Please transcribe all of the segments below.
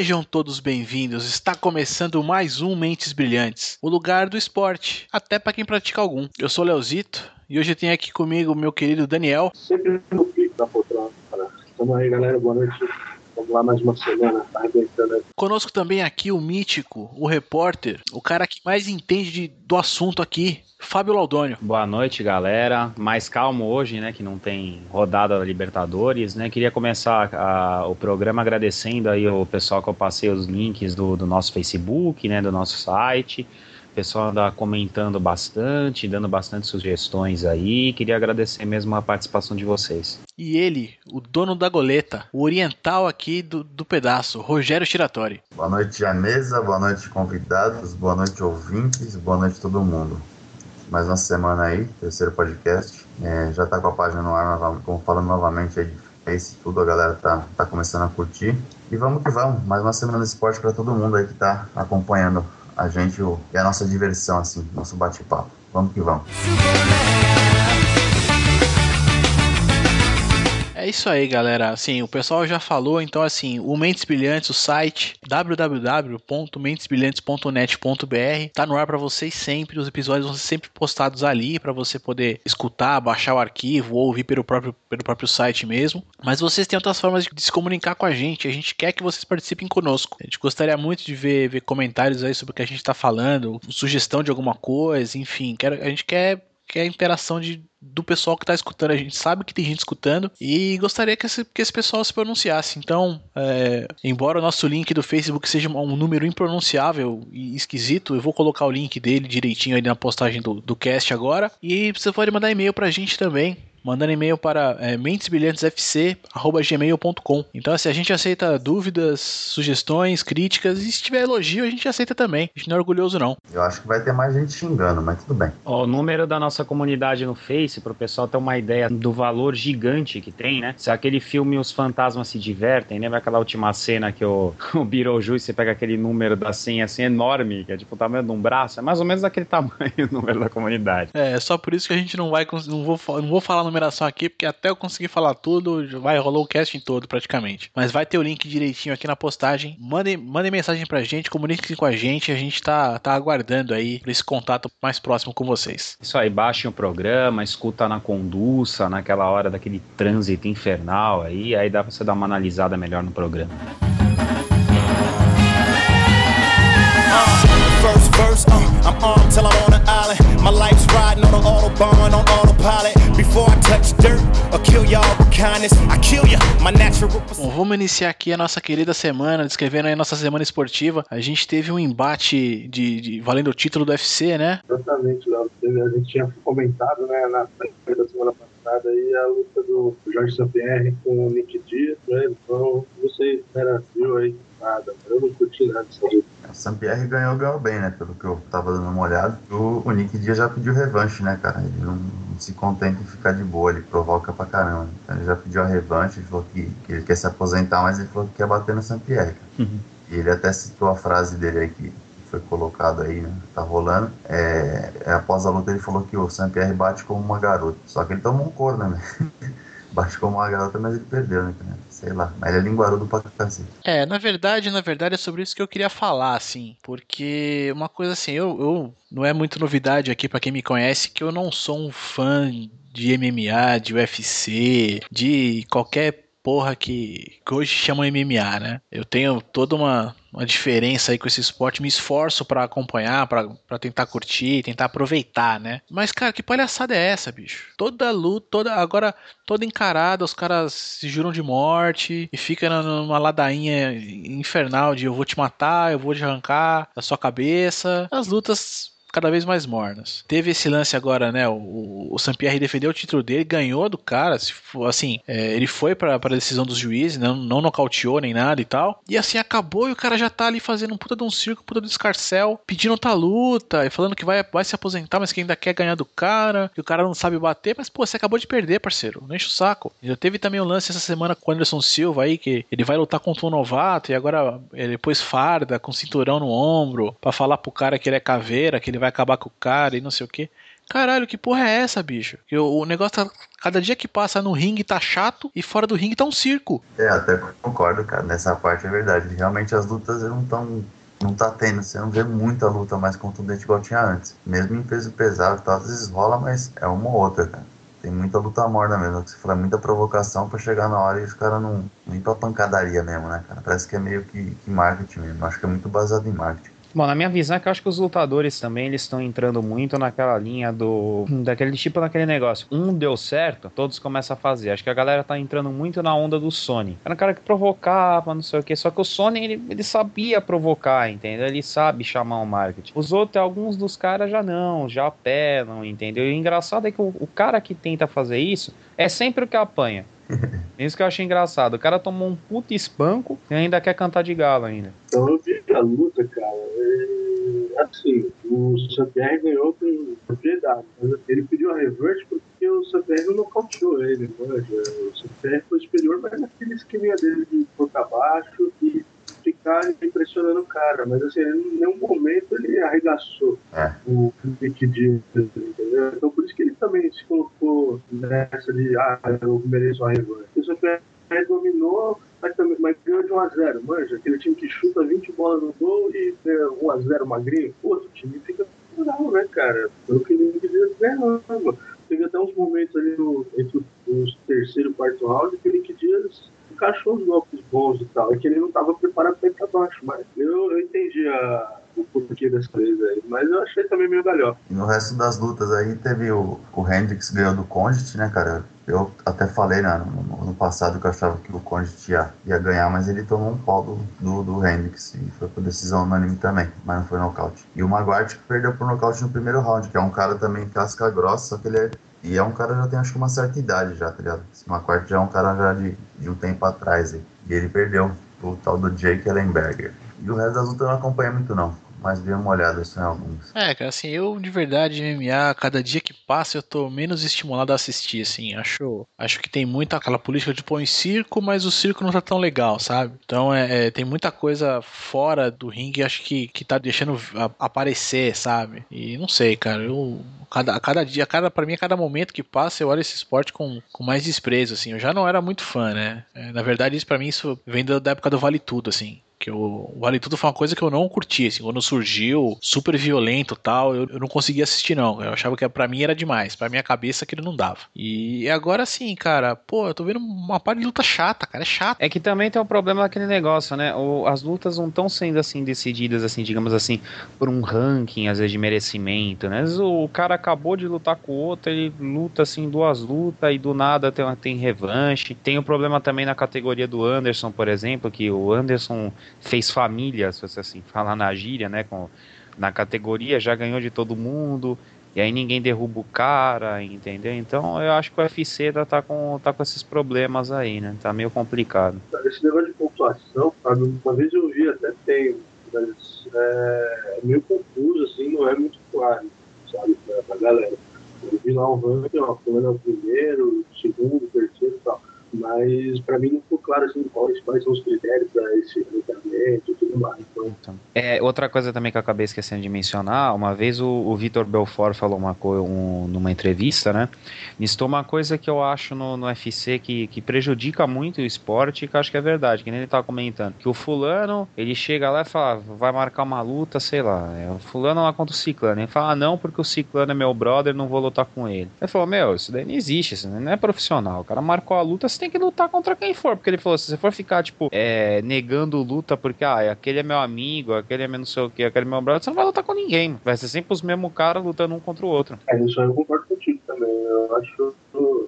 Sejam todos bem-vindos. Está começando mais um Mentes Brilhantes, o lugar do esporte, até para quem pratica algum. Eu sou o Leozito e hoje eu tenho aqui comigo o meu querido Daniel. Sempre no pico da poltrona. Tamo aí, galera. Boa noite. Lá mais uma semana, tá arrebentando aí. Conosco também aqui o mítico, o repórter, o cara que mais entende de- do assunto aqui, Fábio Laudônio. Boa noite, galera. Mais calmo hoje, né? Que não tem rodada da Libertadores, né? Queria começar a- o programa agradecendo aí o pessoal que eu passei os links do, do nosso Facebook, né? Do nosso site. O pessoal anda comentando bastante, dando bastante sugestões aí. Queria agradecer mesmo a participação de vocês. E ele, o dono da goleta, o oriental aqui do, do pedaço, Rogério Tiratori. Boa noite à mesa, boa noite convidados, boa noite ouvintes, boa noite todo mundo. Mais uma semana aí, terceiro podcast. É, já tá com a página no ar, como falando novamente aí de Face, tudo, a galera tá, tá começando a curtir. E vamos que vamos, mais uma semana de esporte para todo mundo aí que tá acompanhando a gente e a nossa diversão, assim, nosso bate-papo. Vamos que vamos. Isso aí, galera. Assim, o pessoal já falou, então assim, o Mentes Brilhantes, o site www.mentesbrilhantes.net.br tá no ar pra vocês sempre. Os episódios vão ser sempre postados ali pra você poder escutar, baixar o arquivo ou ouvir pelo próprio, pelo próprio site mesmo. Mas vocês têm outras formas de se comunicar com a gente. A gente quer que vocês participem conosco. A gente gostaria muito de ver, ver comentários aí sobre o que a gente tá falando, sugestão de alguma coisa, enfim. Quero, a gente quer que é a interação de, do pessoal que está escutando. A gente sabe que tem gente escutando e gostaria que esse, que esse pessoal se pronunciasse. Então, é, embora o nosso link do Facebook seja um número impronunciável e esquisito, eu vou colocar o link dele direitinho aí na postagem do, do cast agora. E você pode mandar e-mail pra gente também. Mandando e-mail para é, mentesbrilhantesfc.gmail.com Então, assim, a gente aceita dúvidas, sugestões, críticas e se tiver elogio, a gente aceita também. A gente não é orgulhoso, não. Eu acho que vai ter mais gente xingando, mas tudo bem. Ó, o número da nossa comunidade no Face, para o pessoal ter uma ideia do valor gigante que tem, né? Se aquele filme Os Fantasmas Se Divertem, lembra aquela última cena que o, o Beetlejuice, você pega aquele número da senha assim enorme, que é tipo o tamanho de um braço, é mais ou menos daquele tamanho o número da comunidade. É, só por isso que a gente não vai não vou, não vou falar a numeração aqui, porque até eu conseguir falar tudo, já vai rolar o casting todo praticamente. Mas vai ter o link direitinho aqui na postagem. Mandem, mandem mensagem pra gente, comuniquem com a gente, a gente tá, tá aguardando aí esse contato mais próximo com vocês. Isso aí, baixem o programa, escuta na conduça, naquela hora daquele trânsito infernal aí, aí dá pra você dar uma analisada melhor no programa. First verse, uh, I'm armed till I'm on the island. My life's riding on an autobahn, on autopilot. Bom, vamos iniciar aqui a nossa querida semana, descrevendo aí a nossa semana esportiva. A gente teve um embate de, de- valendo o título do UFC, né? Exatamente, Léo. A gente tinha comentado né, na da semana passada aí a luta do Jorge Sampierre com o Nick Diaz, né? Então, não sei, era viu aí nada. Eu não curti nada dessa luta. O Sampierre ganhou, ganhou bem, né? Pelo que eu tava dando uma olhada. O, o Nick Diaz já pediu revanche, né, cara? Ele não, não se contenta em ficar de boa, ele provoca pra caramba. Então ele já pediu a revanche, ele falou que, que ele quer se aposentar, mas ele falou que quer bater no Sampierre. cara. E ele até citou a frase dele aí que foi colocado aí, né? Tá rolando. É, é, após a luta ele falou que o Sampierre bate como uma garota. Só que ele tomou um corno, né? bate como uma garota, mas ele perdeu, né? Sei lá. Mas ele é linguarudo pra cacete. É, na verdade, na verdade é sobre isso que eu queria falar, assim, porque uma coisa assim, eu, eu não é muito novidade aqui pra quem me conhece que eu não sou um fã de MMA, de UFC, de qualquer porra que, hoje chama MMA, né? Eu tenho toda uma, uma diferença aí com esse esporte, me esforço pra acompanhar, pra tentar curtir, tentar aproveitar, né? Mas cara, que palhaçada é essa, bicho? Toda luta, toda agora toda encarada, os caras se juram de morte e fica numa ladainha infernal de eu vou te matar, eu vou te arrancar da sua cabeça. As lutas cada vez mais mornas. Teve esse lance agora, né? O, o Sampierre defendeu o título dele, ganhou do cara. Se for, assim, é, ele foi pra, pra decisão dos juízes, não, não nocauteou nem nada e tal. E assim acabou e o cara já tá ali fazendo um puta de um circo, puta do escarcel, pedindo outra luta e falando que vai, vai se aposentar, mas que ainda quer ganhar do cara, que o cara não sabe bater. Mas pô, você acabou de perder, parceiro. Não enche o saco. Já teve também um lance essa semana com o Anderson Silva aí, que ele vai lutar contra um novato e agora ele pôs farda com cinturão no ombro pra falar pro cara que ele é caveira, que ele vai acabar com o cara e não sei o que. caralho, que porra é essa, bicho? Que o, negócio tá. Cada dia que passa no ringue tá chato e fora do ringue tá um circo. É, até concordo, cara. Nessa parte é verdade. Realmente as lutas não estão. Não tá tendo, você não vê muita luta mais contundente igual tinha antes. Mesmo em peso pesado, tá, às vezes rola, mas é uma ou outra, cara. Tem muita luta morna mesmo, que você fala, muita provocação pra chegar na hora e os caras não. Nem pra pancadaria mesmo, né, cara? Parece que é meio que, que marketing mesmo. Acho que é muito baseado em marketing. Bom, na minha visão é que eu acho que os lutadores também eles estão entrando muito naquela linha do daquele tipo daquele negócio. Um deu certo, todos começam a fazer. Acho que a galera tá entrando muito na onda do Sony. Era um cara que provocava, não sei o que. Só que o Sony ele, ele sabia provocar, entendeu? Ele sabe chamar o marketing. Os outros, alguns dos caras já não, já apelam, entendeu? E o engraçado é que o, o cara que tenta fazer isso é sempre o que apanha. Isso que eu achei engraçado. O cara tomou um puto espanco e ainda quer cantar de galo ainda. Então eu vi a luta, cara. É, assim, o Sampierre ganhou com propriedade. Mas ele pediu a reverse porque o Sampierre não nocauteou ele. Manja. O Sampierre foi superior, mas naquele esqueminha dele de boca abaixo e ficar impressionando o cara. Mas assim, em nenhum momento ele arregaçou É. o Nick Diaz, entendeu? Então por isso que ele também se colocou nessa de ah, eu mereço uma revanche. O Sampierre dominou, mas, também, mas ganhou de 1x0, manja. Aquele time que chuta 20 bolas no gol e ganha 1x0 magrinho. Pô, o time fica bravo, né, cara? Pelo que ele diz, ganhando. Teve até uns momentos ali no, entre os terceiro e quarto round que o Nick Dias encaixou os golpes bons e tal. É que ele não estava preparado para ir pra baixo, mas eu, eu entendi a, o porquê dessa coisa aí. Mas eu achei também meio galhofa. E no resto das lutas aí teve o, o Hendrix ganhou do Condit, né, cara? Eu até falei né, no, no passado que eu achava que o Condit ia, ia ganhar, mas ele tomou um pau do, do, do Hendrix e foi por decisão unânime também, mas não foi nocaute. E o Maguire perdeu por nocaute no primeiro round, que é um cara também casca grossa, só que ele é. E é um cara já tem acho que uma certa idade já, tá ligado? Esse McQuarrie já é um cara já de, de um tempo atrás. E ele perdeu o tal do Jake Ellenberger. E o resto das lutas eu não acompanha muito não. Mas dei uma olhada só em alguns. É, cara, assim, eu de verdade, MMA, cada dia que passa eu tô menos estimulado a assistir, assim. Acho, acho que tem muito aquela política de pôr em circo, mas o circo não tá tão legal, sabe? Então é, é, tem muita coisa fora do ringue, acho que, que tá deixando a- aparecer, sabe? E não sei, cara, eu. Cada, a cada dia, cada, pra mim, a cada momento que passa, eu olho esse esporte com, com mais desprezo, assim. Eu já não era muito fã, né? É, na verdade, isso pra mim, isso vem da época do Vale Tudo, assim. Que o Vale Tudo foi uma coisa que eu não curti, assim, quando surgiu, super violento tal, eu, eu não conseguia assistir, não. Eu achava que pra mim era demais, pra minha cabeça aquilo não dava. E agora sim, cara, pô, eu tô vendo uma parte de luta chata, cara, é chato. É que também tem um problema daquele negócio, né? O, as lutas não estão sendo assim decididas, assim, digamos assim, por um ranking, às vezes, de merecimento, né? O cara acabou de lutar com o outro, ele luta assim duas lutas e do nada tem, tem revanche. Tem o problema também na categoria do Anderson, por exemplo, que o Anderson fez família, se você assim falar na gíria, né? Com, na categoria já ganhou de todo mundo. E aí ninguém derruba o cara, entendeu? Então eu acho que o UFC tá, com, tá com esses problemas aí, né? Tá meio complicado. Esse negócio de pontuação? Uma vez eu vi, até tem, mas é, é meio confuso, assim, não é muito claro, sabe, pra, pra galera. Eu vi lá um ranking, ó, fulano é o primeiro, segundo, terceiro e tal. Mas pra mim não ficou claro assim quais, quais são os critérios para esse recrutamento e tudo mais. Então, É, outra coisa também que eu acabei esquecendo de mencionar, uma vez o, o Vitor Belfort falou uma coisa um, numa entrevista, né? Listou uma coisa que eu acho no, no UFC que, que prejudica muito o esporte que acho que é verdade, que nem ele tava comentando. Que o fulano, ele chega lá e fala, vai marcar uma luta, sei lá, é, o fulano lá contra o ciclano. Ele fala, ah, não, porque o ciclano é meu brother, não vou lutar com ele. Ele falou, meu, isso daí não existe, isso não é profissional. O cara marcou a luta, tem que lutar contra quem for. Porque ele falou, se você for ficar, tipo, é, negando luta porque, ah, aquele é meu amigo, aquele é meu não sei o que, aquele é meu brother, você não vai lutar com ninguém. Vai ser sempre os mesmos caras lutando um contra o outro. é, isso aí eu concordo contigo também. Eu acho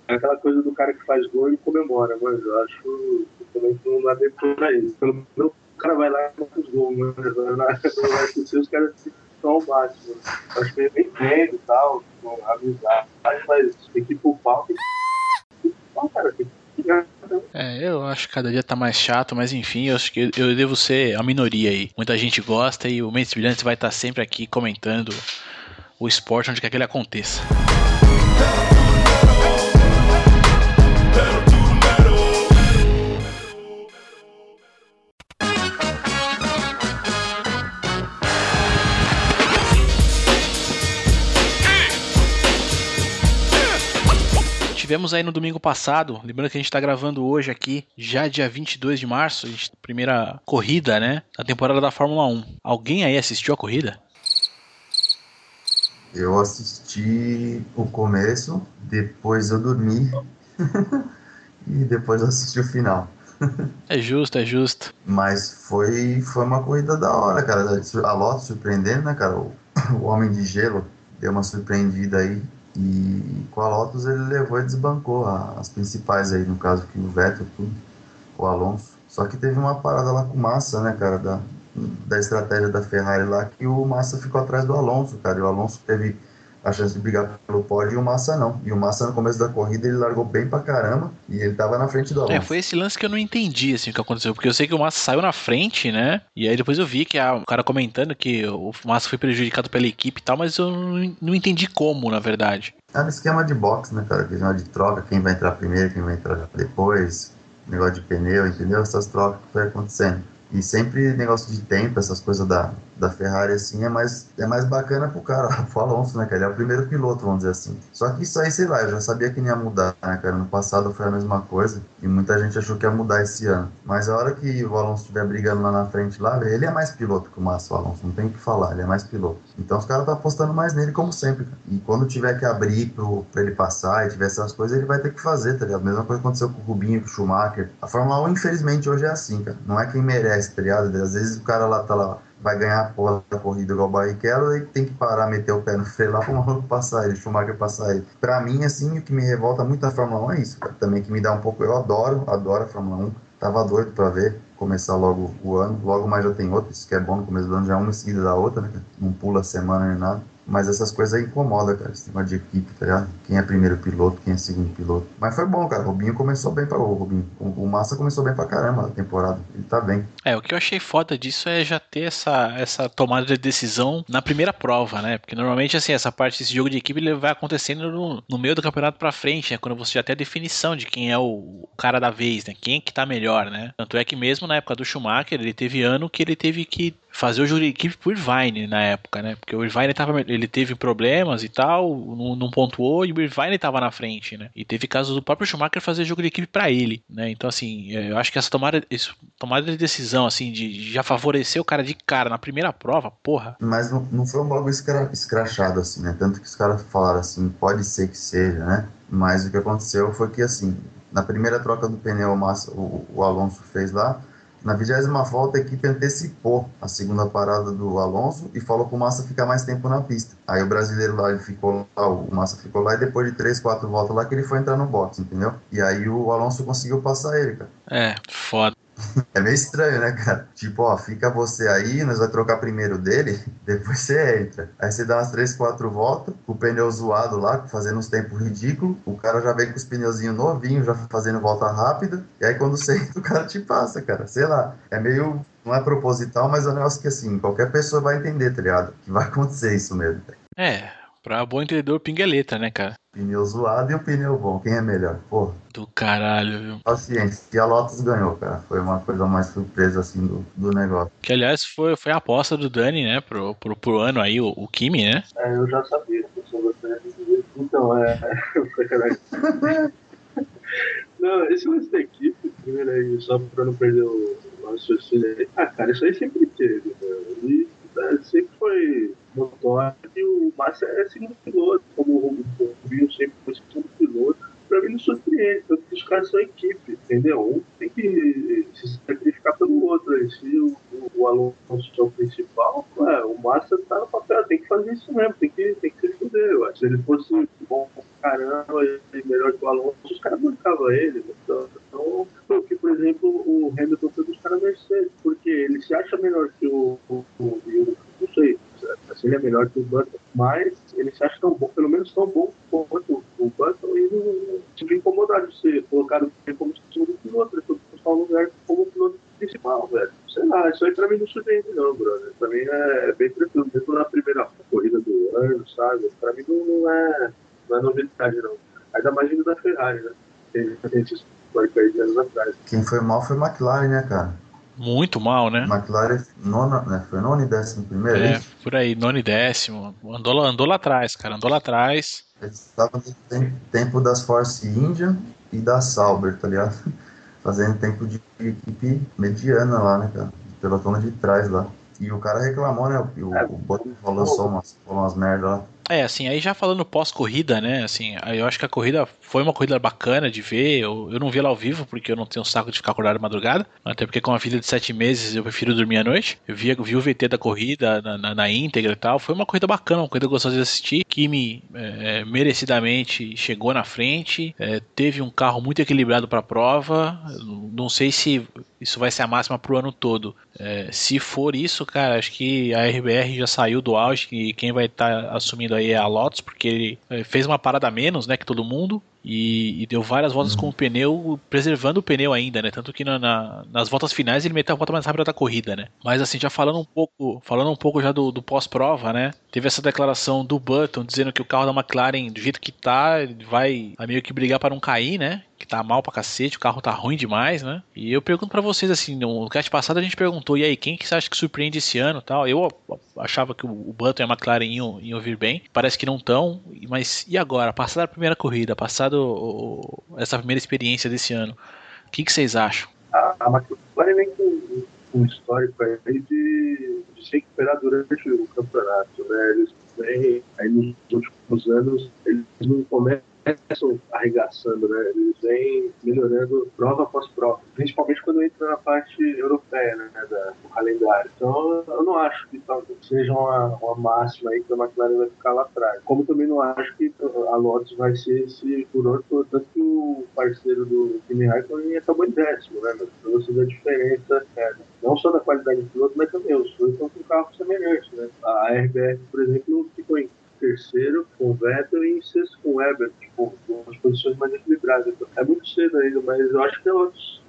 é aquela coisa do cara que faz gol e comemora, mas eu acho que também não dá tempo pra isso. Pelo menos o cara vai lá e faz os gols, mas na na UFC os caras ao máximo. Eu acho que ele bem entende e tal, com amizade, mas tem que ir pro pau, tem que cara, tem que. É, eu acho que cada dia tá mais chato, mas enfim, eu acho que eu devo ser a minoria aí. Muita gente gosta e o Mentes Brilhantes vai estar sempre aqui comentando o esporte onde quer que ele aconteça. Tivemos aí no domingo passado, lembrando que a gente tá gravando hoje aqui, já dia 22 de março, a primeira corrida, né, da temporada da Fórmula 1. Alguém aí assistiu a corrida? Eu assisti o começo, depois eu dormi e depois eu assisti o final. É justo, é justo. Mas foi, foi uma corrida da hora, cara. A Lotus surpreendendo, né, cara? O, o Homem de Gelo deu uma surpreendida aí. E com a Lotus ele levou e desbancou a, as principais aí, no caso que o Vettel, tudo, o Alonso. Só que teve uma parada lá com Massa, né, cara, da, da estratégia da Ferrari lá, que o Massa ficou atrás do Alonso, cara. E o Alonso teve a chance de brigar pelo pódio e o Massa não. E o Massa no começo da corrida ele largou bem pra caramba e ele tava na frente do é, Alonso. É, foi esse lance que eu não entendi assim o que aconteceu, porque eu sei que o Massa saiu na frente, né? E aí depois eu vi que o cara comentando que o Massa foi prejudicado pela equipe e tal, mas eu não, não entendi como, na verdade. É no esquema de boxe, né, cara? Que de troca, quem vai entrar primeiro, quem vai entrar depois, negócio de pneu, entendeu? Essas trocas que foi acontecendo. E sempre negócio de tempo, essas coisas da, da Ferrari, assim, é mais, é mais bacana pro cara, pro Alonso, né, cara? Ele é o primeiro piloto, vamos dizer assim. Só que isso aí, sei lá, eu já sabia que não ia mudar, né, cara? No passado foi a mesma coisa e muita gente achou que ia mudar esse ano. Mas a hora que o Alonso estiver brigando lá na frente, lá, ele é mais piloto que o Massa, o Alonso, não tem o que falar, ele é mais piloto. Então os caras estão tá apostando mais nele, como sempre, cara. E quando tiver que abrir pro, pra ele passar e tiver essas coisas, ele vai ter que fazer, tá ligado? A mesma coisa aconteceu com o Rubinho, com o Schumacher. A Fórmula 1, infelizmente, hoje é assim, cara. Não é quem merece, tá ligado? Às vezes o cara lá tá lá vai ganhar a porra da corrida igual o Barrichello e tem que parar, meter o pé no freio lá para o maluco passar ele, Schumacher passar ele. Para mim, assim, o que me revolta muito na Fórmula 1 é isso, cara. também que me dá um pouco, eu adoro, adoro a Fórmula 1, tava doido para ver começar logo o ano, logo mais já tem outro, isso que é bom no começo do ano, já é uma em seguida da outra, né, não pula a semana nem nada. Mas essas coisas aí incomodam, cara. Esse tema de equipe, tá ligado? Quem é primeiro piloto, quem é segundo piloto. Mas foi bom, cara. O Rubinho começou bem pra o Rubinho. O, Massa começou bem pra caramba a temporada. Ele tá bem. É, o que eu achei foda disso é já ter essa, essa tomada de decisão na primeira prova, né? Porque normalmente, assim, essa parte desse jogo de equipe ele vai acontecendo no, no meio do campeonato pra frente, né? Quando você já tem a definição de quem é o, cara da vez, né? Quem é que tá melhor, né? Tanto é que mesmo na época do Schumacher, ele teve ano que ele teve que fazer o jogo de equipe por Irvine na época, né? Porque o Irvine tava, ele teve problemas e tal, não, não pontuou e o Irvine tava na frente, né? E teve casos do próprio Schumacher fazer jogo de equipe para ele, né? Então, assim, é, eu acho que essa tomada, essa tomada de decisão, assim, de já favorecer o cara de cara na primeira prova, porra. Mas não, não foi um bagulho escra, escrachado, assim, né? Tanto que os caras falaram assim, pode ser que seja, né? Mas o que aconteceu foi que, assim, na primeira troca do pneu, o, o Alonso fez lá, na vigésima volta, a equipe antecipou a segunda parada do Alonso e falou para o Massa ficar mais tempo na pista. Aí o brasileiro lá, ele ficou lá, o Massa ficou lá e depois de três, quatro voltas lá que ele foi entrar no box, entendeu? E aí o Alonso conseguiu passar ele, cara. É, foda. É meio estranho, né, cara? Tipo, ó, fica você aí, nós vai trocar primeiro dele, depois você entra. Aí você dá umas 3, 4 voltas, com o pneu zoado lá, fazendo uns tempos ridículos. O cara já vem com os pneuzinhos novinhos, já fazendo volta rápida. E aí quando você entra, o cara te passa, cara. Sei lá. É meio. Não é proposital, mas é um negócio que assim, qualquer pessoa vai entender, tá ligado? Que vai acontecer isso mesmo. É, Pra bom entendedor, pingueleta, né, cara? Pneu zoado e o pneu bom. Quem é melhor? Porra. Do caralho, viu? Paciência. E a Lotus ganhou, cara. Foi uma coisa mais surpresa, assim, do, do negócio. Que, aliás, foi, foi a aposta do Dani, né? Pro, pro, pro ano aí, o, o Kimi, né? É, eu já sabia. Eu então, é... não, esse lance da equipe, primeiro aí, só pra não perder o raciocínio aí. Ah, cara, isso aí sempre teve, né? E sempre foi notório que o Massa é segundo piloto, como o Rubinho sempre foi segundo piloto. Pra mim não surpreende, tanto que os caras são equipe, entendeu? Um tem que se sacrificar pelo outro. Aí. Se o, o, Alonso é o principal, ué, o Massa tá no papel, tem que fazer isso mesmo, tem que, tem que se fuder. Ué. Se ele fosse bom caramba e melhor que o Alonso, os caras bancavam ele. Né? Então, então, porque, por exemplo, o Hamilton foi dos caras Mercedes, porque ele se acha melhor que o, o, o não sei, assim, ele é melhor que o Button, mas ele se acha tão bom, pelo menos tão bom quanto o Button e não se incomodar de ser colocado como segundo piloto, ele foi buscar um lugar como piloto principal, velho. Sei lá, isso aí pra mim não surpreende não, brother. Pra mim é bem tranquilo, mesmo na primeira corrida do ano, sabe? Pra mim não é, não é novidade não. Ainda mais vindo da Ferrari, né? Tem, tem esses anos atrás. Quem foi mal foi McLaren, né, cara? Muito mal, né? McLaren nona, né? foi nono e décimo primeiro? É, é por aí, nono e décimo. Andou, andou lá atrás, cara, andou lá atrás. Eles estavam no tempo das Force India e da Sauber, tá ligado? Fazendo tempo de equipe mediana lá, né, cara? Pelotão de trás lá. E o cara reclamou, né? O, o Bottas falou só umas, falou umas merda lá. É, assim, aí já falando pós-corrida, né? Assim, eu acho que a corrida foi uma corrida bacana de ver. Eu, eu não vi ela ao vivo, porque eu não tenho saco de ficar acordado de madrugada. Até porque com uma filha de sete meses eu prefiro dormir à noite. Eu vi, vi o VT da corrida na, na, na íntegra e tal. Foi uma corrida bacana, uma corrida gostosa de assistir. Kimi é, merecidamente chegou na frente. É, teve um carro muito equilibrado para a prova. Não sei se isso vai ser a máxima pro ano todo. É, se for isso, cara, acho que a RBR já saiu do auge e quem vai estar tá assumindo aí é a Lotus, porque ele é, fez uma parada menos, né, que todo mundo. E, e, deu várias voltas uhum. com o pneu, preservando o pneu ainda, né? Tanto que na, na, nas voltas finais ele meteu a volta mais rápida da corrida, né? Mas assim, já falando um pouco, falando um pouco já do, do pós-prova, né? Teve essa declaração do Button dizendo que o carro da McLaren, do jeito que tá, vai, vai meio que brigar para não cair, né? Que tá mal pra cacete, o carro tá ruim demais, né? E eu pergunto para vocês assim, no cast passado a gente perguntou, e aí, quem que você acha que surpreende esse ano tal? Eu achava que o Button e a McLaren iam, iam vir bem, parece que não estão, mas e agora? Passada a primeira corrida, passada o, essa primeira experiência desse ano. O que, que vocês acham? A, a McLaren vem com um histórico aí de, de se recuperar durante o campeonato. Né? Eles vêm aí nos últimos anos, eles não começam começam arregaçando, né? Eles vêm melhorando prova após prova, principalmente quando entra na parte europeia, né? Do calendário. Então, eu não acho que seja uma, uma máxima aí que a McLaren vai ficar lá atrás. Como também não acho que a Lotus vai ser esse furor tanto que o parceiro do Kimi Raikkonen acabou em décimo, né? Pra você ver a diferença, é, não só da qualidade do piloto, mas também os dois estão com carros semelhantes, né? A RBR, por exemplo, terceiro com Vettel e em sexto com o tipo, com as posições mais equilibradas. É muito cedo ainda, mas eu acho que é outros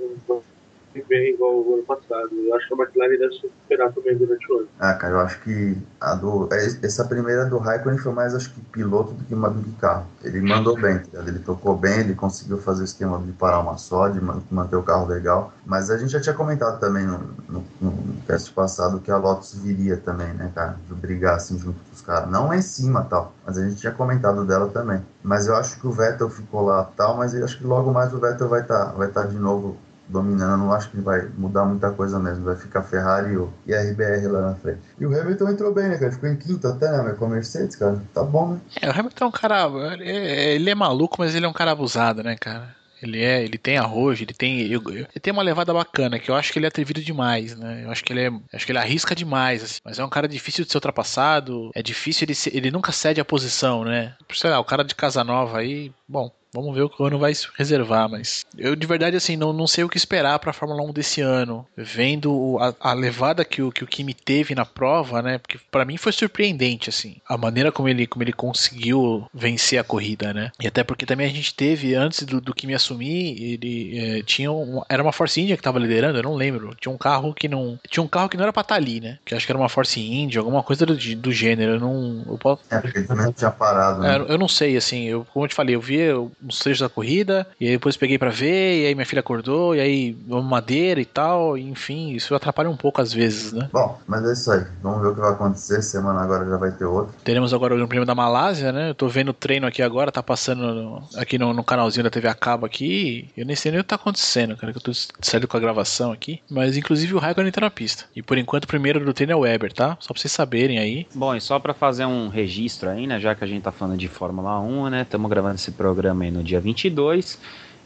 bem igual o ano passado. Eu acho que a McLaren deve se recuperar também durante o ano. Ah, cara, eu acho que a do, é, essa primeira do Raikkonen foi mais, acho que, piloto do que, do carro. Ele mandou bem, tá ele tocou bem, ele conseguiu fazer o esquema de parar uma só, de manter o carro legal. Mas a gente já tinha comentado também no, no, no teste passado que a Lotus viria também, né, cara, de brigar assim junto com os caras. Não em cima tal, mas a gente tinha comentado dela também. Mas eu acho que o Vettel ficou lá tal, mas eu acho que logo mais o Vettel vai estar tá, vai tá de novo dominando, não acho que vai mudar muita coisa mesmo. Vai ficar Ferrari e a RBR lá na frente. E o Hamilton entrou bem, né, cara? Ficou em quinto até, né, com a Mercedes, cara. Tá bom, né? É, o Hamilton é um cara. Ele é maluco, mas ele é um cara abusado, né, cara? Ele é, ele tem arrojo, ele tem, ele tem uma levada bacana, que eu acho que ele é atrevido demais, né? Eu acho que ele é, acho que ele arrisca demais, assim. Mas é um cara difícil de ser ultrapassado, é difícil ele, ele nunca cede a posição, né? Sei lá, o cara de casa nova aí, bom, Vamos ver o que o ano vai reservar, mas eu de verdade assim não, não sei o que esperar para a Fórmula 1 desse ano, vendo a, a, levada que o que o Kimi teve na prova, né? Porque para mim foi surpreendente assim, a maneira como ele como ele conseguiu vencer a corrida, né? E até porque também a gente teve antes do, do Kimi assumir, ele é, tinha um, era uma Force India que estava liderando, eu não lembro. Tinha um carro que não tinha um carro que não era para estar tá ali, né? Que acho que era uma Force India, alguma coisa do, do gênero. Eu não eu posso... É porque também tinha parado. Né? É, eu não sei assim, eu como eu te falei, eu vi uns trechos da corrida, e aí depois peguei para ver, e aí minha filha acordou, e aí vamos madeira e tal, e enfim, isso atrapalha um pouco às vezes, né? Bom, mas é isso aí. Vamos ver o que vai acontecer. Semana agora já vai ter outro. Teremos agora o Grande Prêmio da Malásia, né? Eu tô vendo o treino aqui agora, tá passando no, aqui no, no, canalzinho da TV a cabo aqui. Eu nem sei nem o que tá acontecendo, cara, que eu tô saindo com a gravação aqui. Mas inclusive o Raikkonen tá na pista. E por enquanto o primeiro do treino é o Weber, tá? Só pra vocês saberem aí. Bom, e só para fazer um registro aí, né? Já que a gente tá falando de Fórmula 1, né? Estamos gravando esse programa aí no dia 20 2022.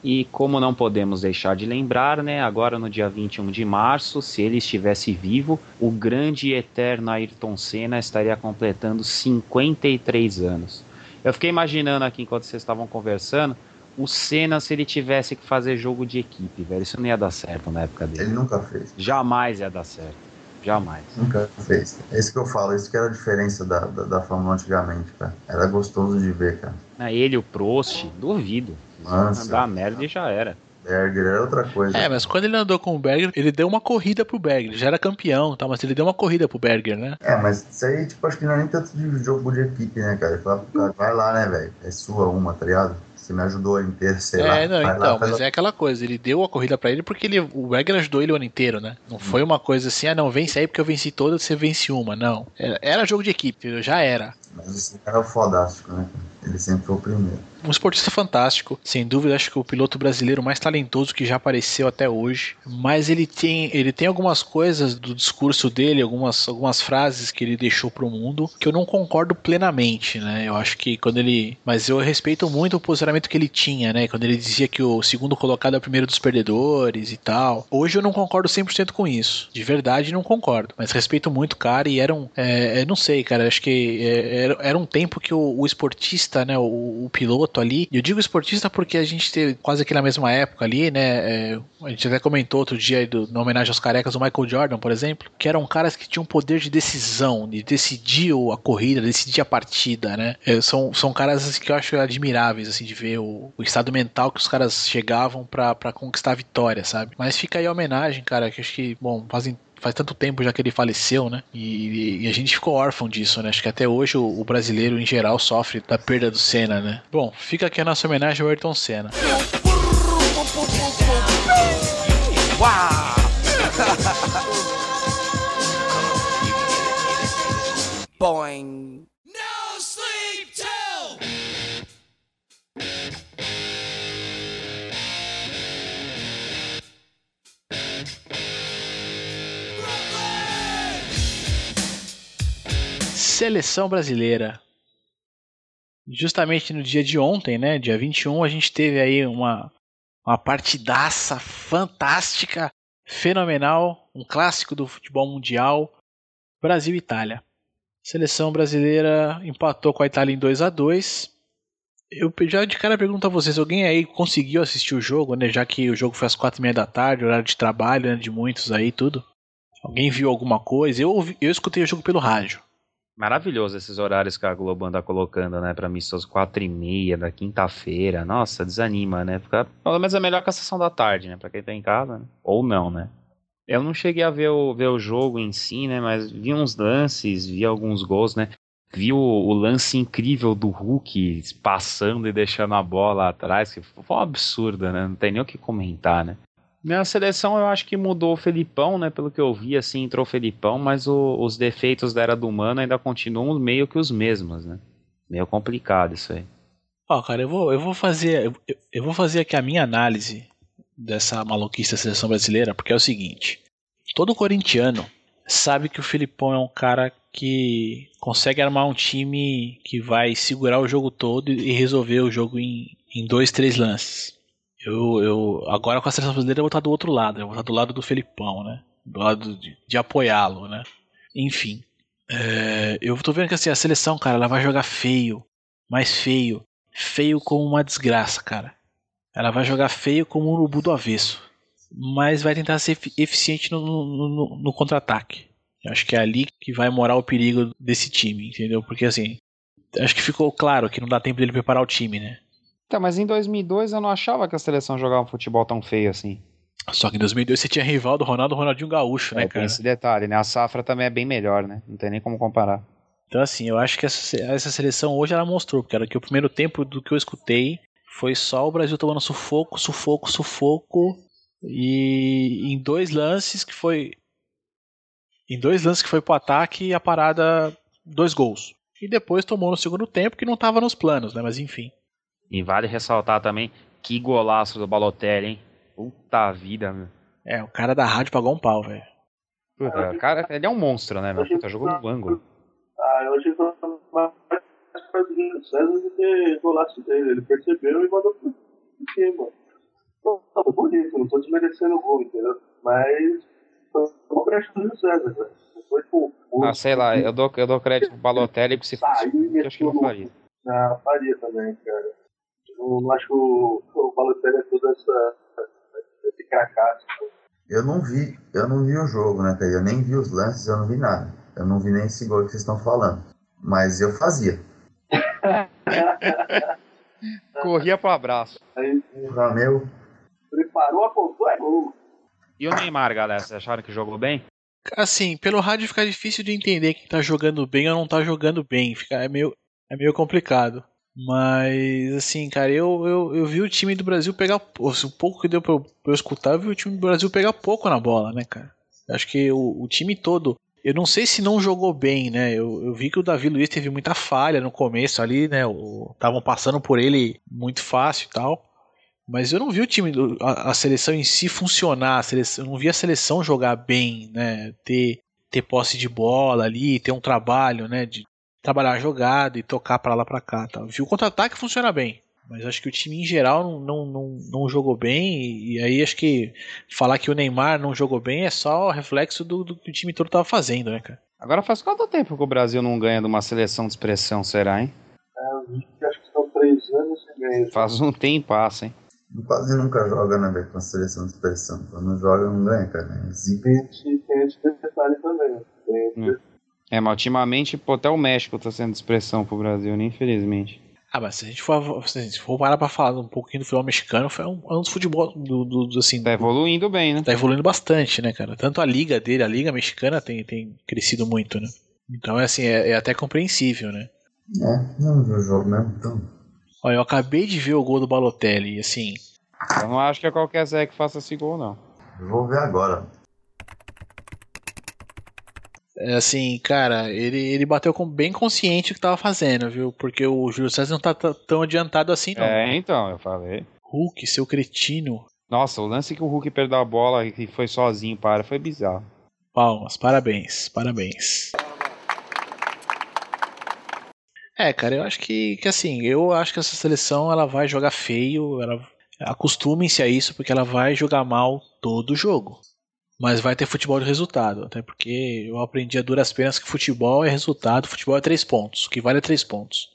E como não podemos deixar de lembrar, né, agora no dia 21 de março, se ele estivesse vivo, o grande e eterno Ayrton Senna estaria completando 53 anos. Eu fiquei imaginando aqui enquanto vocês estavam conversando, o Senna se ele tivesse que fazer jogo de equipe, velho, isso não ia dar certo na época dele. Ele nunca fez. Jamais ia dar certo. Jamais. Nunca fez. É isso que eu falo, isso que era a diferença da, da, da Fórmula antigamente, cara. Era gostoso de ver, cara. É, ele, o Prost, duvido. Nossa. Dá merda e já era. Berger era outra coisa. É, mas quando ele andou com o Berger, ele deu uma corrida pro Berger. Ele já era campeão, tá? mas ele deu uma corrida pro Berger, né? É, mas isso aí, tipo, acho que não é nem tanto de jogo de equipe, né, cara? Ele fala pro cara, vai lá, né, velho? É sua uma, tá ligado? Você me ajudou inteiro, sei é, lá. É, não, então, lá, mas é aquela coisa, ele deu a corrida para ele porque ele, o Berger ajudou ele o ano inteiro, né? Não hum. foi uma coisa assim, ah, não, vence aí porque eu venci todas, você vence uma, não. Era, era jogo de equipe, já era. Mas esse cara é o fodástico, né? Ele sempre foi o primeiro. Um esportista fantástico, sem dúvida, acho que o piloto brasileiro mais talentoso que já apareceu até hoje. Mas ele tem, ele tem algumas coisas do discurso dele, algumas, algumas frases que ele deixou pro mundo que eu não concordo plenamente, né? Eu acho que quando ele. Mas eu respeito muito o posicionamento que ele tinha, né? Quando ele dizia que o segundo colocado é o primeiro dos perdedores e tal. Hoje eu não concordo 100% com isso. De verdade, não concordo. Mas respeito muito o cara e era um. É, não sei, cara. Acho que é, era, era um tempo que o, o esportista, né? O, o piloto ali. Eu digo esportista porque a gente teve quase aqui na mesma época ali, né? É, a gente até comentou outro dia do, na homenagem aos carecas do Michael Jordan, por exemplo, que eram caras que tinham poder de decisão, de decidir a corrida, decidir a partida, né? É, são, são caras que eu acho admiráveis, assim, de ver o, o estado mental que os caras chegavam para conquistar a vitória, sabe? Mas fica aí a homenagem, cara, que acho que, bom, fazem faz tanto tempo já que ele faleceu, né? E, e, a gente ficou órfão disso, né? Acho que até hoje o, o, brasileiro em geral sofre da perda do Senna, né? Bom, fica aqui a nossa homenagem ao Ayrton Senna. Boing. Seleção brasileira. Justamente no dia de ontem, né, dia 21, a gente teve aí uma, uma partidaça fantástica, fenomenal, um clássico do futebol mundial, Brasil e Itália. Seleção brasileira empatou com a Itália em 2 a 2 Eu já de cara pergunto a vocês, alguém aí conseguiu assistir o jogo, né? Já que o jogo foi às quatro e meia da tarde, horário de trabalho, né, de muitos aí, tudo. Alguém viu alguma coisa? Eu, eu escutei o jogo pelo rádio. Maravilhoso esses horários que a Globo anda colocando, né? Pra mim, seus quatro e meia da quinta-feira. Nossa, desanima, né? Fica, pelo menos é melhor que a sessão da tarde, né? Pra quem tá em casa, né? Ou não, né? Eu não cheguei a ver o, ver o jogo em si, né? Mas vi uns lances, vi alguns gols, né? Vi o, o lance incrível do Hulk passando e deixando a bola atrás, que foi um absurdo, né? Não tem nem o que comentar, né? Minha seleção eu acho que mudou o Felipão, né? Pelo que eu vi, assim, entrou o Felipão, mas o, os defeitos da era do humano ainda continuam meio que os mesmos, né? Meio complicado isso aí. Ó, oh, cara, eu vou, eu vou fazer. Eu, eu, vou fazer aqui a minha análise dessa maluquice da seleção brasileira, porque é o seguinte. Todo corintiano sabe que o Felipão é um cara que consegue armar um time que vai segurar o jogo todo e resolver o jogo em, em dois, três lances. Eu, eu, agora com a seleção brasileira eu vou estar do outro lado, eu vou estar do lado do Felipão, né? Do lado de, de apoiá-lo, né? Enfim. É, eu tô vendo que assim, a seleção, cara, ela vai jogar feio. Mais feio. Feio como uma desgraça, cara. Ela vai jogar feio como um urubu do avesso. Mas vai tentar ser eficiente no, no, no, contra-ataque. Acho que é ali que vai morar o perigo desse time, entendeu? Porque assim, acho que ficou claro que não dá tempo dele preparar o time, né? Então, mas em 2002 eu não achava que a seleção jogava um futebol tão feio assim. Só que em 2002 você tinha rival do Ronaldo, Ronaldinho Gaúcho, né, é, cara? esse detalhe, né? A safra também é bem melhor, né? Não tem nem como comparar. Então, assim, eu acho que essa, essa seleção hoje ela mostrou, porque era que o primeiro tempo do que eu escutei foi só o Brasil tomando sufoco, sufoco, sufoco. E em dois lances que foi. Em dois lances que foi pro ataque e a parada, dois gols. E depois tomou no segundo tempo, que não tava nos planos, né? Mas enfim. E vale ressaltar também que golaço do Balotelli, hein? Puta vida, meu. É, o cara da rádio pagou um pau, velho. Puta, o cara, ele é um monstro, né, meu? Puta, jogou no ângulo. Ah, eu achei que foi mais César do que golaço dele. Ele percebeu e mandou por cima. Tá bonito, não tô desmerecendo o gol, entendeu? Mas foi uma brecha do César, velho. Foi tipo. Ah, sei lá, eu dou, eu dou crédito pro Balotelli, porque se fosse. Eu acho que eu faria. Ah, faria também, cara. Eu não acho que o, o Balotelli é essa, esse cracaço. Eu não vi, eu não vi o jogo, né, Eu nem vi os lances, eu não vi nada. Eu não vi nem esse gol que vocês estão falando. Mas eu fazia. Corria pro abraço. Aí, Porra, meu. Preparou, apontou, é gol. E o Neymar, galera, vocês acharam que jogou bem? Assim, pelo rádio fica difícil de entender quem tá jogando bem ou não tá jogando bem. Fica, é, meio, é meio complicado. Mas, assim, cara, eu, eu, eu vi o time do Brasil pegar. O pouco que deu pra eu, pra eu escutar, eu vi o time do Brasil pegar pouco na bola, né, cara? Acho que o, o time todo. eu não sei se não jogou bem, né? Eu, eu vi que o Davi Luiz teve muita falha no começo ali, né? Estavam passando por ele muito fácil e tal. Mas eu não vi o time, a, a seleção em si funcionar. Seleção, eu não vi a seleção jogar bem, né? Ter, ter posse de bola ali, ter um trabalho, né? De trabalhar a jogada e tocar para lá para cá. Tá? Vi o contra-ataque funciona bem. Mas acho que o time em geral não, não, não, não jogou bem. E, e, aí acho que falar que o Neymar não jogou bem é só reflexo do, do que o time todo tava fazendo, né, cara? Agora faz quanto tempo que o Brasil não ganha de uma seleção de expressão, será, hein? É, acho que são três anos e meio. Faz um tempo, hein? Quase nunca joga, né, velho, com a seleção de expressão. Quando joga, não ganha, cara. É zica. Tem, tem esse detalhe também. Tem, é. É, mas ultimamente, pô, até o México tá sendo de expressão pro Brasil, né, infelizmente. Ah, mas se a gente for, se a gente for parar pra falar um pouquinho do futebol mexicano, foi um, um dos futebol do, do, do, assim. Tá evoluindo bem, né? Tá evoluindo bastante, né, cara? Tanto a liga dele, a liga mexicana tem, tem crescido muito, né? Então é assim, é, é até compreensível, né? É, não viu o jogo mesmo, então. Olha, eu acabei de ver o gol do Balotelli, e assim. Eu não acho que é qualquer Zé que faça esse gol, não. Eu vou ver agora. É assim, cara, ele, ele bateu com, bem consciente o que tava fazendo, viu? Porque o Júlio César não tá tão adiantado assim, não. É, então, eu falei. Hulk, seu cretino. Nossa, o lance que o Hulk perdeu a bola e foi sozinho para foi bizarro. Palmas, parabéns, parabéns. É, cara, eu acho que, que assim, eu acho que essa seleção ela vai jogar feio, ela acostumem-se a isso porque ela vai jogar mal todo jogo. Mas vai ter futebol de resultado, até porque eu aprendi a duras penas que futebol é resultado, futebol é três pontos, o que vale é três pontos.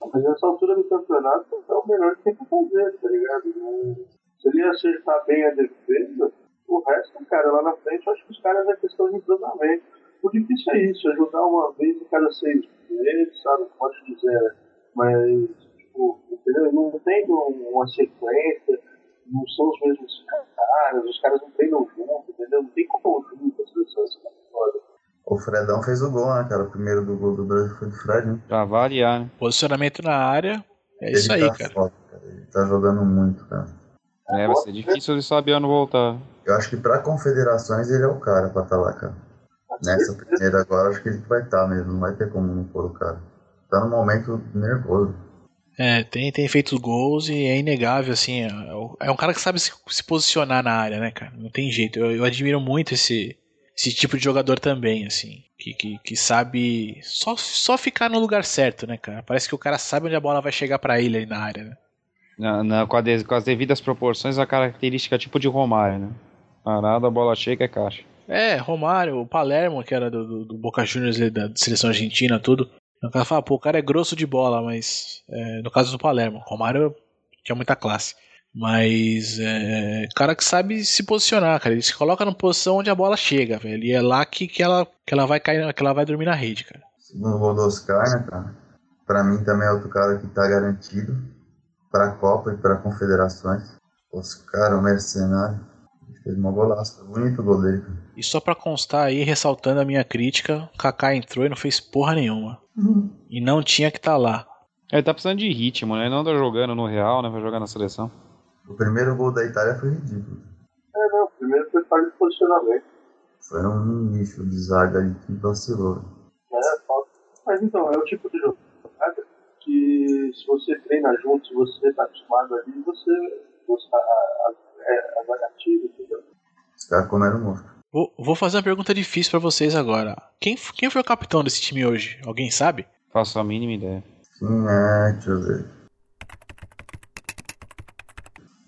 Mas nessa altura do campeonato é o melhor que tem que fazer, tá ligado? Se ele acertar bem a defesa, o resto, cara, lá na frente eu acho que os caras é questão de entrosamento. O difícil é isso, ajudar uma vez a cada seis meses, sabe? Pode dizer, mas, tipo, entendeu? Não tem uma sequência não são os mesmos caras, os caras não treinam junto, entendeu? Não tem conjunto as pessoas foda. O Fredão fez o gol, né, cara? O primeiro do gol do Brasil foi do Fred, né? Pra variar, né? Posicionamento na área, é Ele isso aí, tá cara. Foda, cara. Ele tá jogando muito, cara. É, vai ser difícil de Sabiano voltar. Eu acho que pra confederações ele é o cara pra estar tá lá, cara. Nessa primeira agora, acho que ele vai estar tá mesmo. Não vai ter como não pôr o cara. Tá no momento nervoso. É, tem, tem feito gols e é inegável, assim. É, é um cara que sabe se, se, posicionar na área, né, cara? Não tem jeito. Eu, eu, admiro muito esse, esse tipo de jogador também, assim. Que, que, que, sabe só, só ficar no lugar certo, né, cara? Parece que o cara sabe onde a bola vai chegar para ele ali na área, né? Na, na, com, de, com, as devidas proporções, a característica é tipo de Romário, né? Parada, a bola chega é caixa. É, Romário, o Palermo, que era do, do, do Boca Juniors da seleção argentina, tudo. O cara fala, pô, o cara é grosso de bola, mas é, no caso do Palermo, Romário tinha muita classe. Mas é, cara que sabe se posicionar, cara. Ele se coloca na posição onde a bola chega, velho. E é lá que, que, ela, que ela vai cair, que ela vai dormir na rede, cara. Segundo gol do Oscar, né, cara? Pra mim também é outro cara que tá garantido pra Copa e pra Confederações. Oscar, o mercenário. Fez uma golaço. Bonito o gol dele, cara. E só pra constar aí, ressaltando a minha crítica, o Kaká entrou e não fez porra nenhuma. Uhum. E não tinha que estar tá lá. Ele tá precisando de ritmo, né? Ele não tá jogando no Real, né? Vai jogar na seleção. O primeiro gol da Itália foi ridículo. É, não. O primeiro foi falha de posicionamento. Foi um lixo de zaga ali que vacilou. É, falta. Mas então, é o tipo de jogo que se você treina junto, se você tá acostumado ali, você. você a, a, é, a entendeu? Os caras comeram morto. Vou, vou fazer uma pergunta difícil para vocês agora. Quem, quem foi o capitão desse time hoje? Alguém sabe? Faço a mínima ideia. Sim, é, deixa eu ver.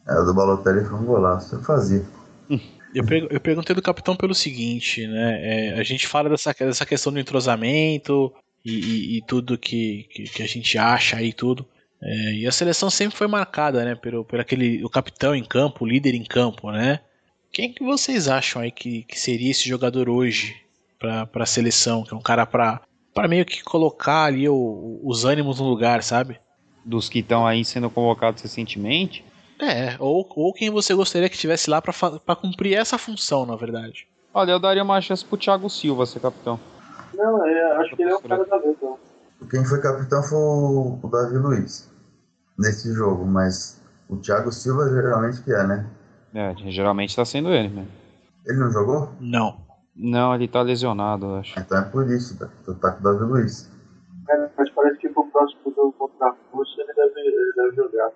É, o do Balotelli foi um golaço, eu fazia. Eu, eu perguntei do capitão pelo seguinte, né? É, a gente fala dessa, dessa questão do entrosamento e, e, e tudo que, que, que, a gente acha aí tudo. É, e a seleção sempre foi marcada, né? Pelo, pelo aquele, o capitão em campo, o líder em campo, né? Quem que vocês acham aí que, que seria esse jogador hoje para a seleção? Que é um cara para para meio que colocar ali o, os ânimos no lugar, sabe? Dos que estão aí sendo convocados recentemente? É, ou, ou quem você gostaria que estivesse lá para cumprir essa função, na verdade. Olha, eu daria uma chance pro Thiago Silva ser capitão. Não, é, acho que ele é o cara da vez, então. Quem foi capitão foi o Davi Luiz nesse jogo, mas o Thiago Silva geralmente que é, né? É, geralmente tá sendo ele, né? Ele não jogou? Não. Não, ele tá lesionado, eu acho. Então é por isso, tá? Tu tá com o Davi Luiz. É, mas parece que pro próximo jogo contra a Rússia ele deve, ele deve jogar.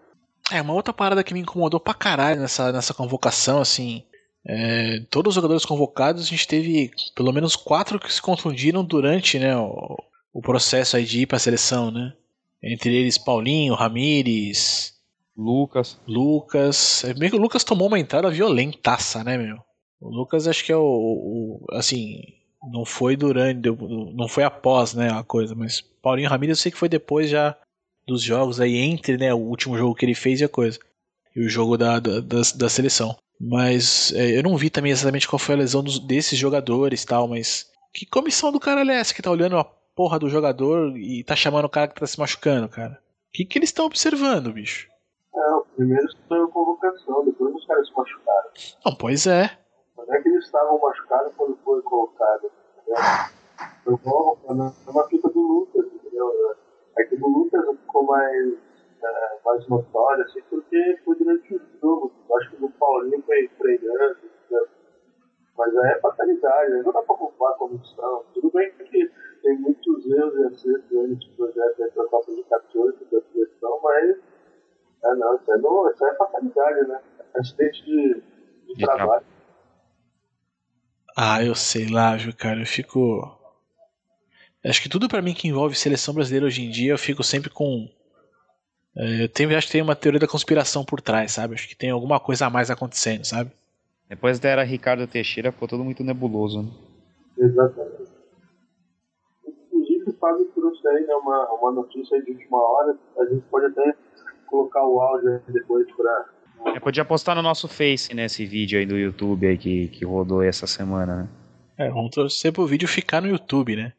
É, uma outra parada que me incomodou pra caralho nessa, nessa convocação, assim. é, todos os jogadores convocados, a gente teve pelo menos quatro que se contundiram durante né, o, o processo aí de ir pra seleção, né? Entre eles Paulinho, Ramires, Lucas. Lucas. É bem que o Lucas tomou uma entrada violentaça, né, meu? O Lucas acho que é o. o- assim. Não foi durante. Não foi após, né, a coisa, mas Paulinho Ramírez eu sei que foi depois já dos jogos aí, entre, né, o último jogo que ele fez e a coisa. E o jogo da, da, da, da seleção. Mas é, eu não vi também exatamente qual foi a lesão dos- desses jogadores e tal, mas. Que comissão do cara é essa que tá olhando a porra do jogador e tá chamando o cara que tá se machucando, cara? O que, que eles estão observando, bicho? É, o primeiro foi a convocação, depois os caras se machucaram. Não, pois é. Mas não é que eles estavam machucados quando foi colocado, entendeu? Foi igual a mesma fita do Lucas, entendeu? É que o do Lucas ficou mais, é, mais notório, assim, porque foi durante o jogo. Eu acho que o do Paulinho foi treinando, entendeu? Mas aí é fatalidade, né? não dá pra culpar a comissão. Tudo bem que tem muitos erros e acertos aí nesse projeto pra Copa de 14 da seleção, mas. É, não, isso aí, não, isso é fatalidade, né? Acidente de, de, De trabalho. Ah, eu sei lá, viu, cara. Eu fico. Acho que tudo pra mim que envolve seleção brasileira hoje em dia, eu fico sempre com. É, eu tenho, acho que tem uma teoria da conspiração por trás, sabe? Acho que tem alguma coisa a mais acontecendo, sabe? Depois da era Ricardo Teixeira, ficou tudo muito nebuloso, né? Exatamente. Inclusive, o Fábio trouxe aí né, uma, uma notícia aí de última hora. A gente pode até colocar o áudio aí depois para. Eu podia postar no nosso Face, né, esse vídeo aí do YouTube aí que, que rodou essa semana, né? É, vamos torcer pro vídeo ficar no YouTube, né?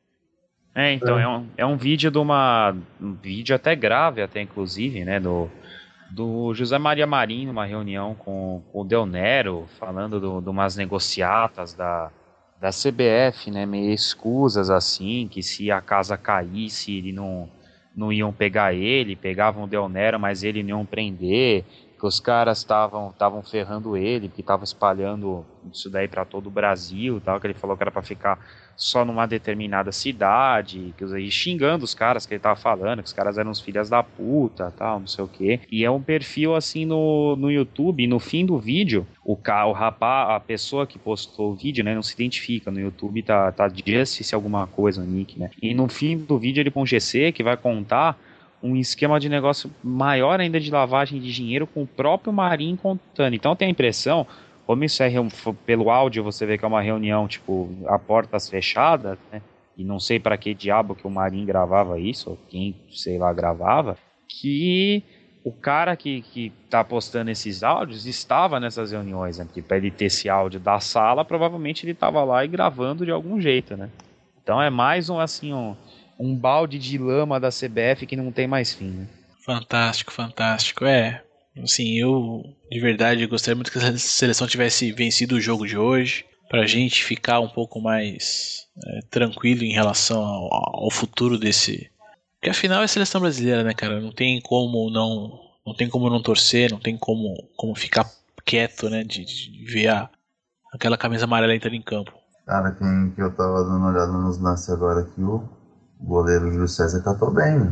É, então, é, um, é um vídeo de uma. Um vídeo até grave, até inclusive, né? Do, do José Maria Marinho, numa reunião com, com o Del Nero, falando do- de umas negociatas da, da CBF, né? Meio escusas assim, que se a casa caísse, ele não, não iam pegar ele, pegavam o Del Nero, mas ele não iam prender, que os caras estavam estavam ferrando ele, que estavam espalhando isso daí para todo o Brasil, tal, que ele falou que era para ficar só numa determinada cidade, que aí xingando os caras que ele tava falando, que os caras eram os filhas da puta, tal, não sei o quê. E é um perfil assim no, no YouTube, no fim do vídeo, o o rapaz, a pessoa que postou o vídeo, né, não se identifica no YouTube, tá tá Justice alguma coisa, nick, né? E no fim do vídeo ele com GC que vai contar um esquema de negócio maior ainda de lavagem de dinheiro com o próprio Marinho contando. Então tem a impressão, como isso é pelo áudio, você vê que é uma reunião, tipo, a portas fechadas, né? E não sei para que diabo que o Marinho gravava isso, ou quem, sei lá, gravava, que o cara que, que tá postando esses áudios estava nessas reuniões, né? Porque para ele ter esse áudio da sala, provavelmente ele estava lá e gravando de algum jeito, né? Então é mais um, assim, um, um balde de lama da CBF que não tem mais fim, né? Fantástico, fantástico. É, assim, eu de verdade gostaria muito que a seleção tivesse vencido o jogo de hoje, pra gente ficar um pouco mais é, tranquilo em relação ao, ao futuro desse. Porque afinal é a seleção brasileira, né, cara? Não tem como não. Não tem como não torcer, não tem como, como ficar quieto, né? De, de ver a, aquela camisa amarela entrando em campo. Cara, quem que eu tava dando uma olhada nos lances agora aqui, o goleiro Júlio César catou bem?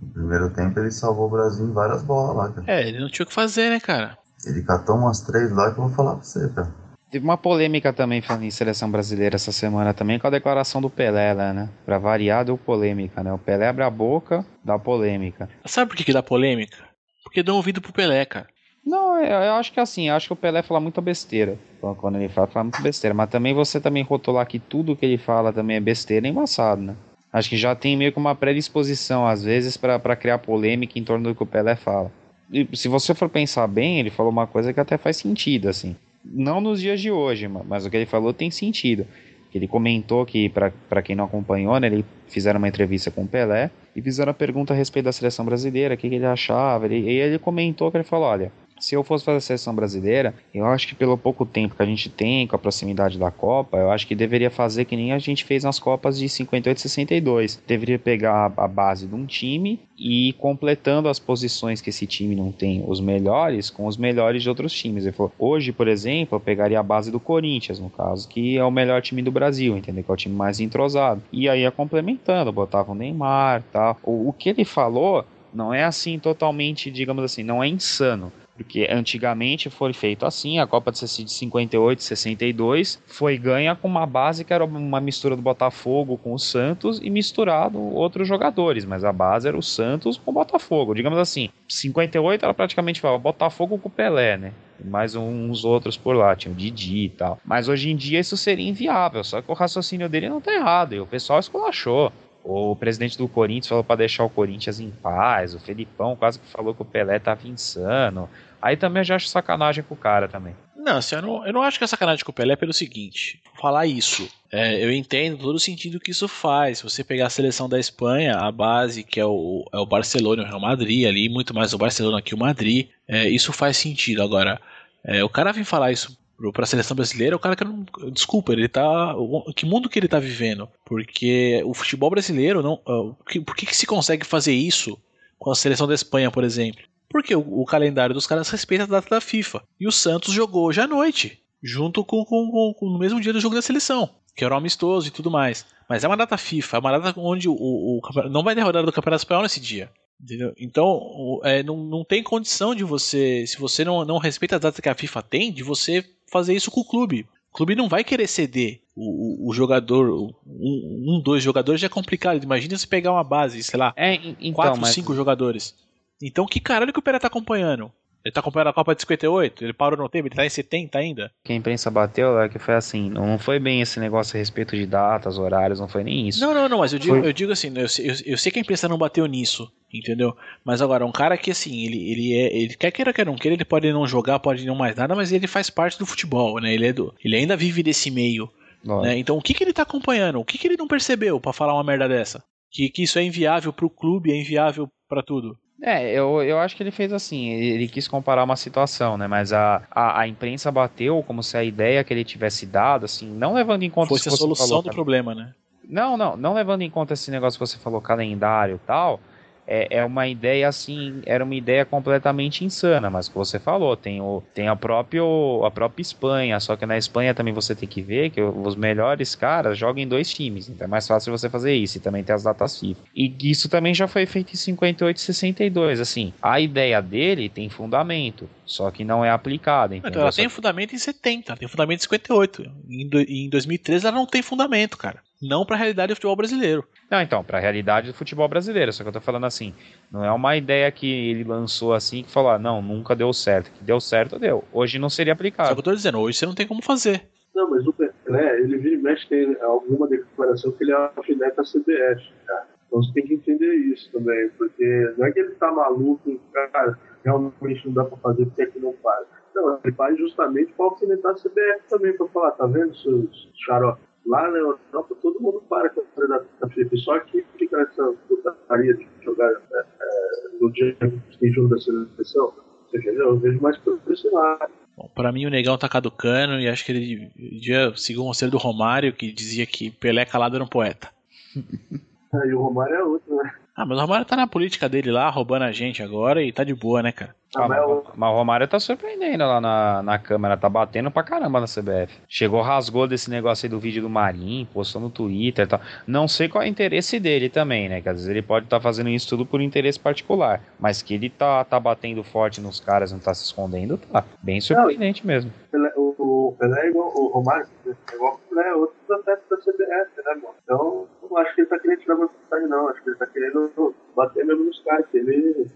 No primeiro tempo ele salvou o Brasil em várias bolas lá, cara. É, ele não tinha o que fazer, né, cara? Ele catou umas três lá que eu vou falar pra você, cara. Teve uma polêmica também falando em seleção brasileira essa semana também com a declaração do Pelé lá, né? Pra variar, deu polêmica, né? O Pelé abre a boca, dá polêmica. Sabe por que, que dá polêmica? Porque dão ouvido pro Pelé, cara. Não, eu, eu acho que assim, eu acho que o Pelé fala muita besteira. Quando- Quando ele fala, fala muita besteira. Mas também você também rotular que tudo que ele fala também é besteira é embaçado, né? Acho que já tem meio que uma predisposição, às vezes, pra criar polêmica em torno do que o Pelé fala. E se você for pensar bem, ele falou uma coisa que até faz sentido, assim. Não nos dias de hoje, ma- mas o que ele falou tem sentido. Ele comentou que, pra quem não acompanhou, né, ele fizeram uma entrevista com o Pelé e fizeram a pergunta a respeito da seleção brasileira, o que, que ele achava. E ele comentou que ele falou: olha, se eu fosse fazer a seleção brasileira, eu acho que pelo pouco tempo que a gente tem, com a proximidade da Copa, eu acho que deveria fazer que nem a gente fez nas Copas de 58 e 62. Deveria pegar a base de um time e ir completando as posições que esse time não tem, os melhores, com os melhores de outros times. Falou, hoje, por exemplo, eu pegaria a base do Corinthians, no caso, que é o melhor time do Brasil, entendeu? Que é o time mais entrosado. E aí ia complementando, botava o Neymar tal. O, o que ele falou não é assim totalmente, digamos assim, não é insano. Porque antigamente foi feito assim, a Copa de 58, 62 foi ganha com uma base que era uma mistura do Botafogo com o Santos e misturado outros jogadores, mas a base era o Santos com o Botafogo. Digamos assim, 58 era praticamente falava Botafogo com o Pelé, né? mais uns outros por lá, tinha o Didi e tal. Mas hoje em dia isso seria inviável, só que o raciocínio dele não tá errado, e o pessoal esculachou. O presidente do Corinthians falou para deixar o Corinthians em paz. O Felipão quase que falou que o Pelé tava insano. Aí também eu já acho sacanagem com o cara também. Não, assim, eu não, eu não acho que é sacanagem com o Pelé pelo seguinte: falar isso. É, eu entendo todo o sentido que isso faz. Se você pegar a seleção da Espanha, a base, que é o, é o Barcelona e o Real Madrid, ali, muito mais o Barcelona que o Madrid, é, isso faz sentido. Agora, é, o cara vem falar isso para a seleção brasileira, o cara que não. Desculpa, ele tá. Que mundo que ele tá vivendo? Porque o futebol brasileiro não. Uh, por que, que se consegue fazer isso com a seleção da Espanha, por exemplo? Porque o, o, calendário dos caras respeita a data da FIFA. E o Santos jogou hoje à noite, junto com, com, com, com no mesmo dia do jogo da seleção, que era um amistoso e tudo mais. Mas é uma data FIFA, é uma data onde o, o, o não vai ter rodada do Campeonato Espanhol nesse dia. Entendeu? Então, é, não, não tem condição de você, se você não, não respeita a data que a FIFA tem, de você fazer isso com o clube. O clube não vai querer ceder o, o, o jogador, um, um, dois jogadores já é complicado. Imagina se pegar uma base, sei lá, é, então, quatro, mas... cinco jogadores. Então, que caralho que o Pera tá acompanhando? Ele tá acompanhando a Copa de 58? Ele parou no tempo? Ele tá em 70 ainda? Que a imprensa bateu é que foi assim, não foi bem esse negócio a respeito de datas, horários, não foi nem isso. Não, não, não, mas eu digo, eu digo assim, eu, eu, eu, sei que a imprensa não bateu nisso, entendeu? Mas agora, um cara que assim, ele, ele é. Ele quer queira, quer não queira, ele pode não jogar, pode não mais nada, mas ele faz parte do futebol, né? Ele, é do, ele ainda vive desse meio. Né? Então, o que, que ele tá acompanhando? O que, que ele não percebeu para falar uma merda dessa? Que, que isso é inviável pro clube, é inviável para tudo. É, eu, eu acho que ele fez assim, ele, ele quis comparar uma situação, né? Mas a, a, a, imprensa bateu como se a ideia que ele tivesse dado, assim, não levando em conta... Fosse a solução falou, do problema, né? Não, não, não levando em conta esse negócio que você falou, calendário e tal é, é uma ideia assim, era uma ideia completamente insana, mas que você falou, tem, o, tem a, próprio, a própria Espanha, só que na Espanha também você tem que ver que os melhores caras jogam em dois times, então é mais fácil você fazer isso, e também tem as datas FIFA. E isso também já foi feito em 58 e 62, assim, a ideia dele tem fundamento, só que não é aplicada. Então ela tem fundamento em 70, tem fundamento em 58, em, do, em 2013 ela não tem fundamento, cara não para a realidade do futebol brasileiro. Não, então, para a realidade do futebol brasileiro. Só que eu tô falando assim, não é uma ideia que ele lançou assim que falou, ah, não, nunca deu certo. Que deu certo, deu. Hoje não seria aplicado. Só que eu tô dizendo, hoje você não tem como fazer. Não, mas o Pelé, ele vira e mexe, tem alguma declaração que ele é alfineta a CBF, cara. Então você tem que entender isso também, porque não é que ele tá maluco, cara, realmente não dá para fazer porque é que não faz. Não, ele faz justamente para alfinetar a CBF também, para falar, tá vendo, seus xarope? Lá na Europa todo mundo para com a da FIFA, só que fica nessa putaria de jogar é, é, no dia que tem jogo da seleção. Eu vejo mais por esse lado. Bom, pra mim o Negão tá caducando e acho que ele devia seguir o conselho do Romário que dizia que Pelé calado era um poeta. e o Romário é outro, né? Ah, mas o Romário tá na política dele lá, roubando a gente agora e tá de boa, né, cara? Ah, mas, mas, o Romário tá surpreendendo lá na, na Câmara, tá batendo pra caramba na CBF. Chegou, rasgou desse negócio aí do vídeo do Marim, postou no Twitter e tal. Não sei qual é o interesse dele também, né? Que às vezes ele pode estar tá fazendo isso tudo por interesse particular. Mas que ele tá, tá batendo forte nos caras, não tá se escondendo, tá. Bem surpreendente não, mesmo. O, o Pelé é igual o Romário, é igual o Pelé, é outro aspectos da CBF, né, mano? Então, não acho que ele tá querendo tirar vantagem, não. Acho que ele tá querendo bater mesmo nos caras, ele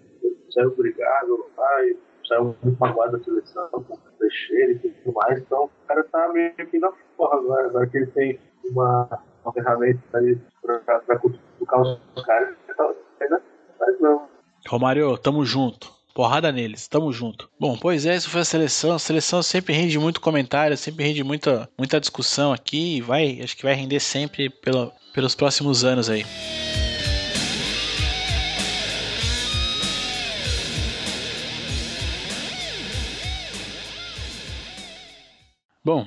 saiu obrigado lá e saiu muito magoado da seleção, com trecheiro e tudo mais. Então o cara tá meio que na porra agora, agora que ele tem uma, uma ferramenta ali pra, pra cutucar os caras, então ainda faz não. Romário, tamo junto. Porrada neles, tamo junto. Bom, pois é, isso foi a seleção. A seleção sempre rende muito comentário, sempre rende muita, muita discussão aqui e vai, acho que vai render sempre pela, pelos próximos anos aí. Bom,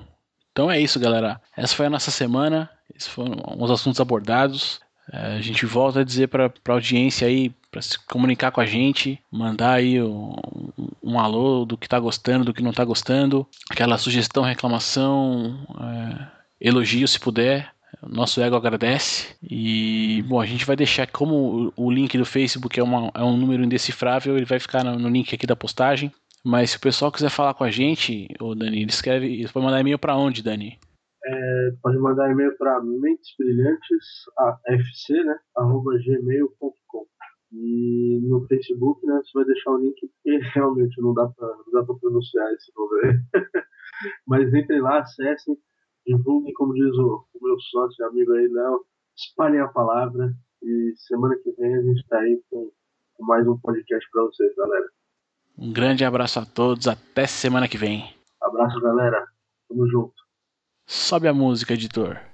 então é isso, galera. Essa foi a nossa semana. Esses foram os assuntos abordados. É, a gente volta a dizer para a audiência aí para se comunicar com a gente, mandar aí um, um, alô do que tá gostando, do que não tá gostando, aquela sugestão, reclamação, é, elogio se puder. Nosso ego agradece. E, bom, a gente vai deixar, como o, o link do Facebook é, uma, é, um número indecifrável, ele vai ficar no, no link aqui da postagem. Mas se o pessoal quiser falar com a gente, ô Dani, ele escreve. Ele pode mandar e-mail para onde, Dani? É, pode mandar e-mail para mentesbrilhantes.fc, né? arroba gmail.com. E no Facebook, né, você vai deixar o link, porque realmente não dá para pronunciar esse nome aí. Mas entrem lá, acessem, divulguem, como diz o, o meu sócio e amigo aí, Léo, espalhem a palavra. E semana que vem a gente está aí com, com mais um podcast para vocês, galera. Um grande abraço a todos, até semana que vem. Abraço, galera. Tamo junto. Sobe a música, editor.